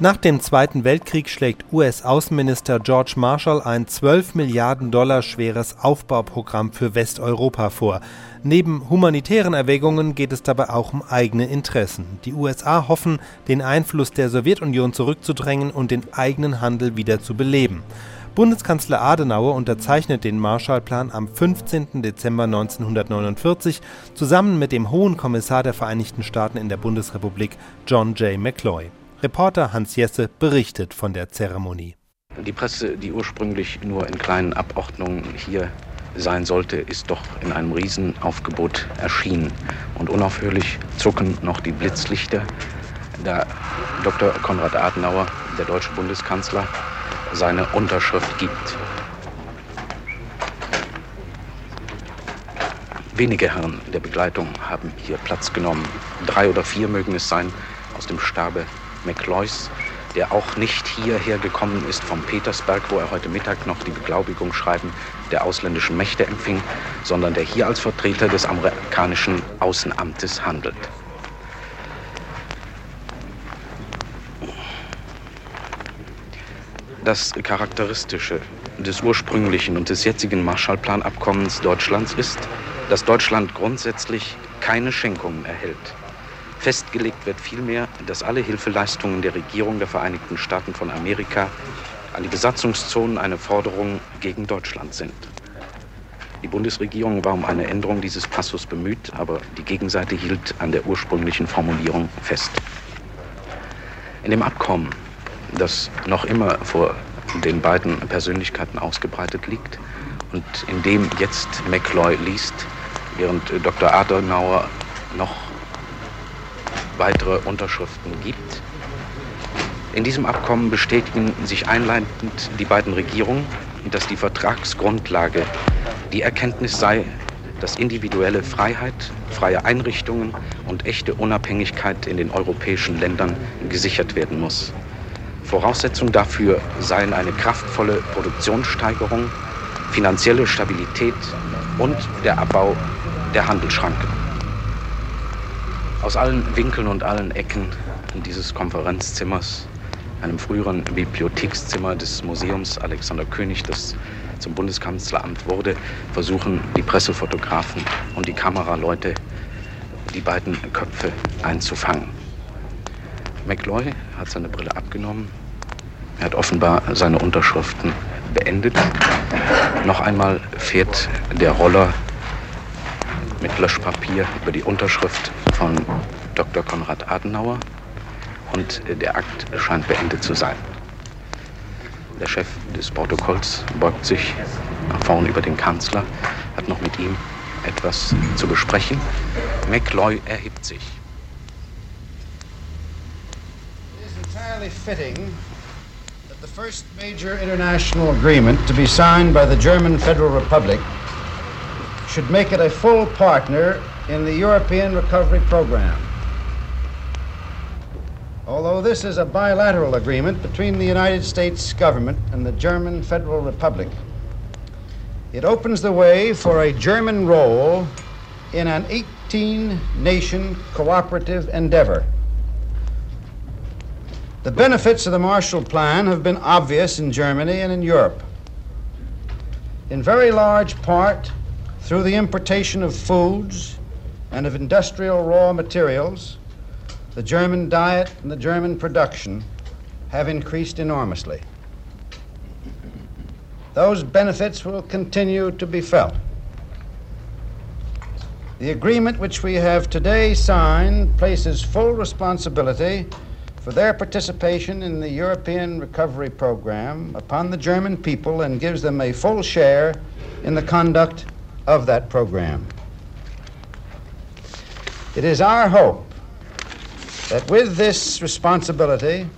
Nach dem Zweiten Weltkrieg schlägt US-Außenminister George Marshall ein 12 Milliarden Dollar schweres Aufbauprogramm für Westeuropa vor. Neben humanitären Erwägungen geht es dabei auch um eigene Interessen. Die USA hoffen, den Einfluss der Sowjetunion zurückzudrängen und den eigenen Handel wieder zu beleben. Bundeskanzler Adenauer unterzeichnet den Marshallplan am 15. Dezember 1949 zusammen mit dem Hohen Kommissar der Vereinigten Staaten in der Bundesrepublik John J. McCloy. Reporter Hans Jesse berichtet von der Zeremonie. Die Presse, die ursprünglich nur in kleinen Abordnungen hier sein sollte, ist doch in einem Riesenaufgebot erschienen. Und unaufhörlich zucken noch die Blitzlichter, da Dr. Konrad Adenauer, der deutsche Bundeskanzler, seine Unterschrift gibt. Wenige Herren der Begleitung haben hier Platz genommen. Drei oder vier mögen es sein aus dem Stabe McLeus, der auch nicht hierher gekommen ist vom Petersberg, wo er heute Mittag noch die Beglaubigung schreiben der ausländischen Mächte empfing, sondern der hier als Vertreter des amerikanischen Außenamtes handelt. Das Charakteristische des ursprünglichen und des jetzigen Marshallplanabkommens Deutschlands ist, dass Deutschland grundsätzlich keine Schenkungen erhält. Festgelegt wird vielmehr, dass alle Hilfeleistungen der Regierung der Vereinigten Staaten von Amerika an die Besatzungszonen eine Forderung gegen Deutschland sind. Die Bundesregierung war um eine Änderung dieses Passus bemüht, aber die Gegenseite hielt an der ursprünglichen Formulierung fest. In dem Abkommen, das noch immer vor den beiden Persönlichkeiten ausgebreitet liegt und in dem jetzt McCloy liest, während Dr. Adenauer noch weitere Unterschriften gibt. In diesem Abkommen bestätigen sich einleitend die beiden Regierungen, dass die Vertragsgrundlage die Erkenntnis sei, dass individuelle Freiheit, freie Einrichtungen und echte Unabhängigkeit in den europäischen Ländern gesichert werden muss. Voraussetzung dafür seien eine kraftvolle Produktionssteigerung, finanzielle Stabilität und der Abbau der Handelsschranken. Aus allen Winkeln und allen Ecken dieses Konferenzzimmers, einem früheren Bibliothekszimmer des Museums Alexander König, das zum Bundeskanzleramt wurde, versuchen die Pressefotografen und die Kameraleute die beiden Köpfe einzufangen. McLoy hat seine Brille abgenommen. Er hat offenbar seine Unterschriften beendet. Noch einmal fährt der Roller mit Löschpapier über die Unterschrift von Dr. Konrad Adenauer und der Akt scheint beendet zu sein. Der Chef des Protokolls beugt sich nach vorn über den Kanzler, hat noch mit ihm etwas zu besprechen. McLoy erhebt sich. It is entirely fitting that the first major international agreement to be signed by the German Federal Republic should make it a full partner in the European Recovery Program. Although this is a bilateral agreement between the United States government and the German Federal Republic, it opens the way for a German role in an 18 nation cooperative endeavor. The benefits of the Marshall Plan have been obvious in Germany and in Europe. In very large part, through the importation of foods and of industrial raw materials, the German diet and the German production have increased enormously. Those benefits will continue to be felt. The agreement which we have today signed places full responsibility for their participation in the European Recovery Program upon the German people and gives them a full share in the conduct of that program. It is our hope that with this responsibility,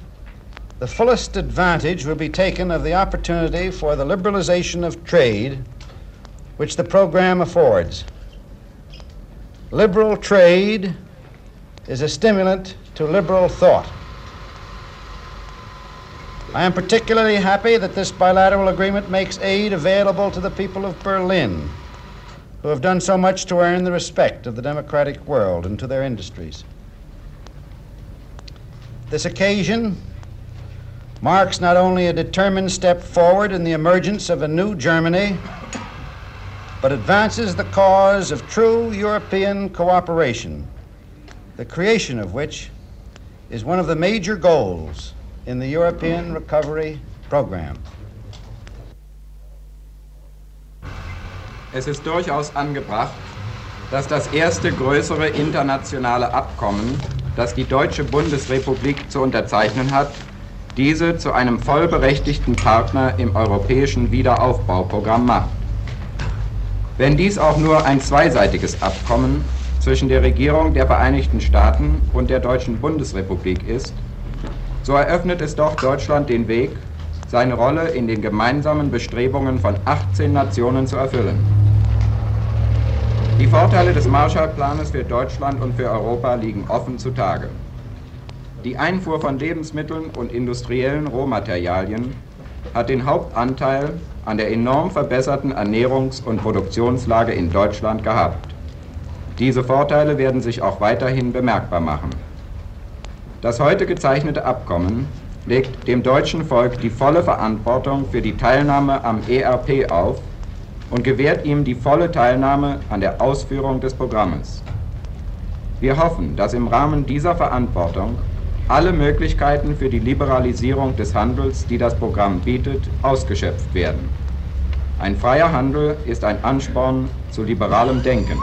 the fullest advantage will be taken of the opportunity for the liberalization of trade which the program affords. Liberal trade is a stimulant to liberal thought. I am particularly happy that this bilateral agreement makes aid available to the people of Berlin who have done so much to earn the respect of the democratic world and to their industries. This occasion marks not only a determined step forward in the emergence of a new Germany, but advances the cause of true European cooperation, the creation of which is one of the major goals in the European Recovery Program. Es ist durchaus angebracht, dass das erste größere internationale Abkommen, das die Deutsche Bundesrepublik zu unterzeichnen hat, diese zu einem vollberechtigten Partner im europäischen Wiederaufbauprogramm macht. Wenn dies auch nur ein zweiseitiges Abkommen zwischen der Regierung der Vereinigten Staaten und der Deutschen Bundesrepublik ist, so eröffnet es doch Deutschland den Weg, seine Rolle in den gemeinsamen Bestrebungen von 18 Nationen zu erfüllen. Die Vorteile des Marshallplanes für Deutschland und für Europa liegen offen zutage. Die Einfuhr von Lebensmitteln und industriellen Rohmaterialien hat den Hauptanteil an der enorm verbesserten Ernährungs- und Produktionslage in Deutschland gehabt. Diese Vorteile werden sich auch weiterhin bemerkbar machen. Das heute gezeichnete Abkommen legt dem deutschen Volk die volle Verantwortung für die Teilnahme am ERP auf und gewährt ihm die volle Teilnahme an der Ausführung des Programmes. Wir hoffen, dass im Rahmen dieser Verantwortung alle Möglichkeiten für die Liberalisierung des Handels, die das Programm bietet, ausgeschöpft werden. Ein freier Handel ist ein Ansporn zu liberalem Denken.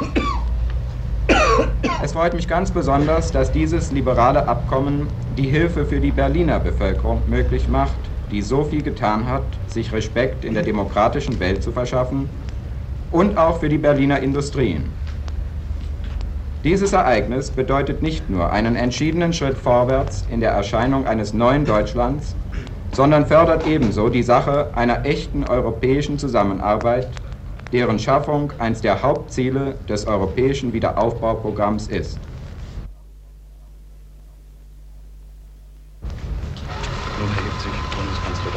Es freut mich ganz besonders, dass dieses liberale Abkommen die Hilfe für die Berliner Bevölkerung möglich macht, die so viel getan hat, sich Respekt in der demokratischen Welt zu verschaffen und auch für die Berliner Industrien. Dieses Ereignis bedeutet nicht nur einen entschiedenen Schritt vorwärts in der Erscheinung eines neuen Deutschlands, sondern fördert ebenso die Sache einer echten europäischen Zusammenarbeit, deren Schaffung eines der Hauptziele des europäischen Wiederaufbauprogramms ist.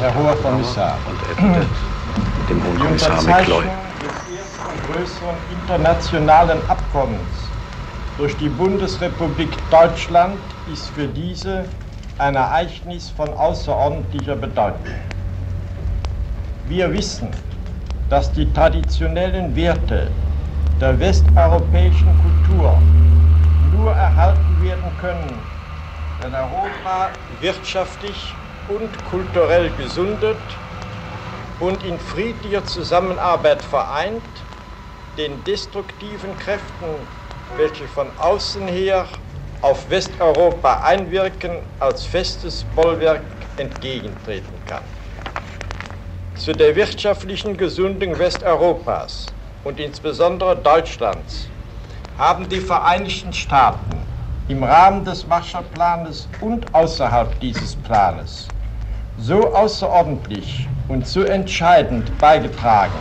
Herr Hoher Kommissar. Und bittet dem Hohen Kommissar McCloy. des ersten größeren internationalen Abkommens durch die Bundesrepublik Deutschland ist für diese ein Ereignis von außerordentlicher Bedeutung. Wir wissen, dass die traditionellen Werte der westeuropäischen Kultur nur erhalten werden können, wenn Europa wirtschaftlich und kulturell gesundet und in friedlicher Zusammenarbeit vereint, den destruktiven Kräften, welche von außen her auf Westeuropa einwirken, als festes Bollwerk entgegentreten kann. Zu der wirtschaftlichen Gesundung Westeuropas und insbesondere Deutschlands haben die Vereinigten Staaten im Rahmen des Marshallplanes und außerhalb dieses Planes so außerordentlich und so entscheidend beigetragen,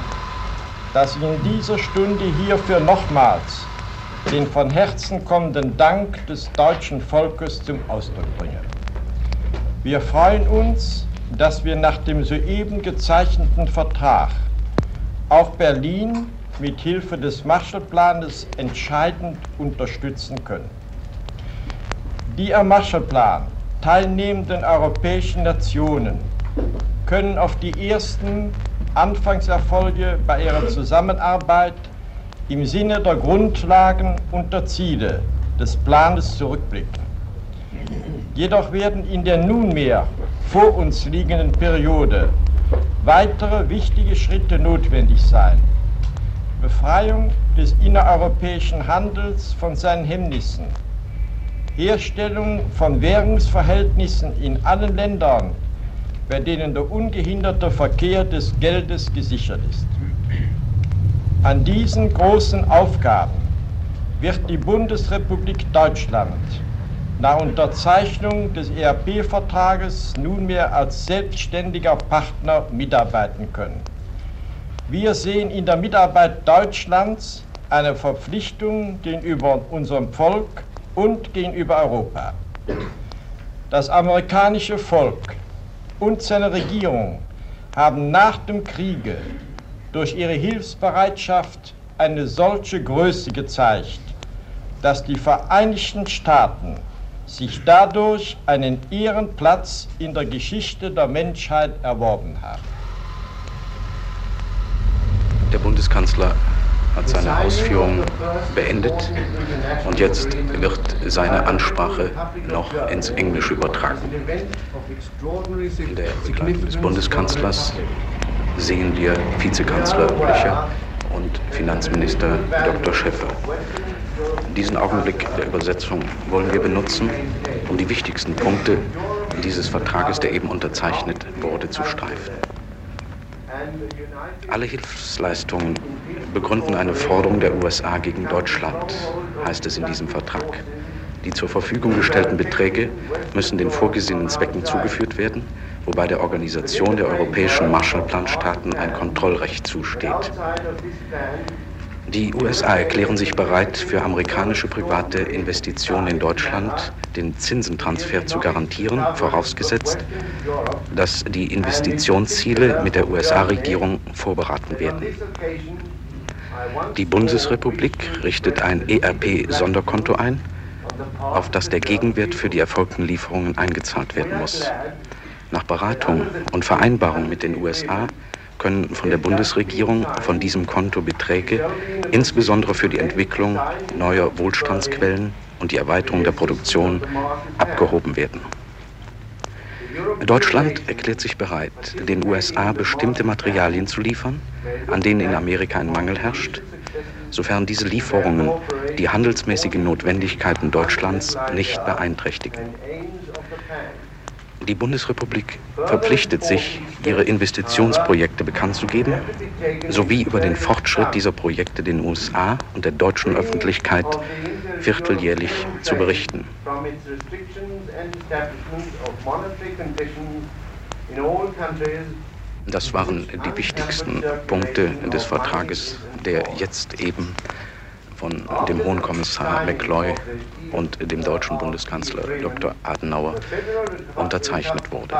dass ich in dieser Stunde hierfür nochmals den von Herzen kommenden Dank des deutschen Volkes zum Ausdruck bringe. Wir freuen uns, dass wir nach dem soeben gezeichneten Vertrag auch Berlin mit Hilfe des Marshallplanes entscheidend unterstützen können. Die am Marshallplan teilnehmenden europäischen Nationen können auf die ersten Anfangserfolge bei ihrer Zusammenarbeit im Sinne der Grundlagen und der Ziele des Planes zurückblicken. Jedoch werden in der nunmehr vor uns liegenden Periode weitere wichtige Schritte notwendig sein. Befreiung des innereuropäischen Handels von seinen Hemmnissen, Herstellung von Währungsverhältnissen in allen Ländern, bei denen der ungehinderte Verkehr des Geldes gesichert ist. An diesen großen Aufgaben wird die Bundesrepublik Deutschland nach Unterzeichnung des ERP-Vertrages nunmehr als selbstständiger Partner mitarbeiten können. Wir sehen in der Mitarbeit Deutschlands eine Verpflichtung gegenüber unserem Volk und gegenüber Europa. Das amerikanische Volk und seine Regierung haben nach dem Kriege durch ihre Hilfsbereitschaft eine solche Größe gezeigt, dass die Vereinigten Staaten sich dadurch einen Ehrenplatz in der Geschichte der Menschheit erworben haben. Der Bundeskanzler hat seine Ausführungen beendet und jetzt wird seine Ansprache noch ins Englische übertragen. In der Begleitung des Bundeskanzlers sehen wir Vizekanzler Blöcher und Finanzminister Dr. Schäffer. Diesen Augenblick der Übersetzung wollen wir benutzen, um die wichtigsten Punkte dieses Vertrages, der eben unterzeichnet wurde, zu streifen. Alle Hilfsleistungen begründen eine Forderung der USA gegen Deutschland, heißt es in diesem Vertrag. Die zur Verfügung gestellten Beträge müssen den vorgesehenen Zwecken zugeführt werden, wobei der Organisation der europäischen Marshallplanstaaten ein Kontrollrecht zusteht. Die USA erklären sich bereit, für amerikanische private Investitionen in Deutschland den Zinsentransfer zu garantieren, vorausgesetzt, dass die Investitionsziele mit der USA-Regierung vorberaten werden. Die Bundesrepublik richtet ein ERP-Sonderkonto ein, auf das der Gegenwert für die erfolgten Lieferungen eingezahlt werden muss. Nach Beratung und Vereinbarung mit den USA können von der Bundesregierung von diesem Konto Beträge insbesondere für die Entwicklung neuer Wohlstandsquellen und die Erweiterung der Produktion abgehoben werden. Deutschland erklärt sich bereit, den USA bestimmte Materialien zu liefern, an denen in Amerika ein Mangel herrscht, sofern diese Lieferungen die handelsmäßigen Notwendigkeiten Deutschlands nicht beeinträchtigen. Die Bundesrepublik verpflichtet sich, ihre Investitionsprojekte bekannt zu geben, sowie über den Fortschritt dieser Projekte den USA und der deutschen Öffentlichkeit vierteljährlich zu berichten. Das waren die wichtigsten Punkte des Vertrages, der jetzt eben von dem Hohen Kommissar McCloy und dem deutschen Bundeskanzler Dr. Adenauer unterzeichnet wurde.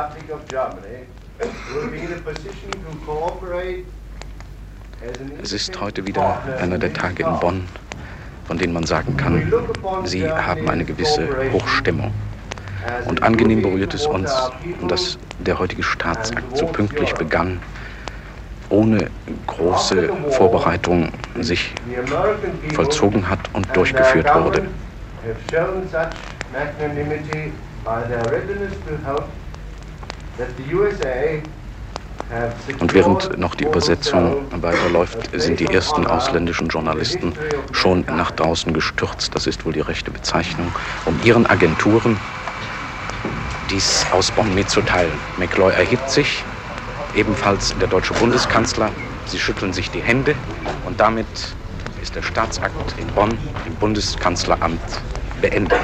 Es ist heute wieder einer der Tage in Bonn, von denen man sagen kann, sie haben eine gewisse Hochstimmung. Und angenehm berührt es uns, dass der heutige Staatsakt so pünktlich begann, ohne große Vorbereitung sich vollzogen hat und durchgeführt wurde. Und während noch die Übersetzung weiterläuft, sind die ersten ausländischen Journalisten schon nach draußen gestürzt, das ist wohl die rechte Bezeichnung, um ihren Agenturen dies aus Bonn mitzuteilen. McCloy erhebt sich, ebenfalls der deutsche Bundeskanzler. Sie schütteln sich die Hände und damit ist der Staatsakt in Bonn im Bundeskanzleramt beendet.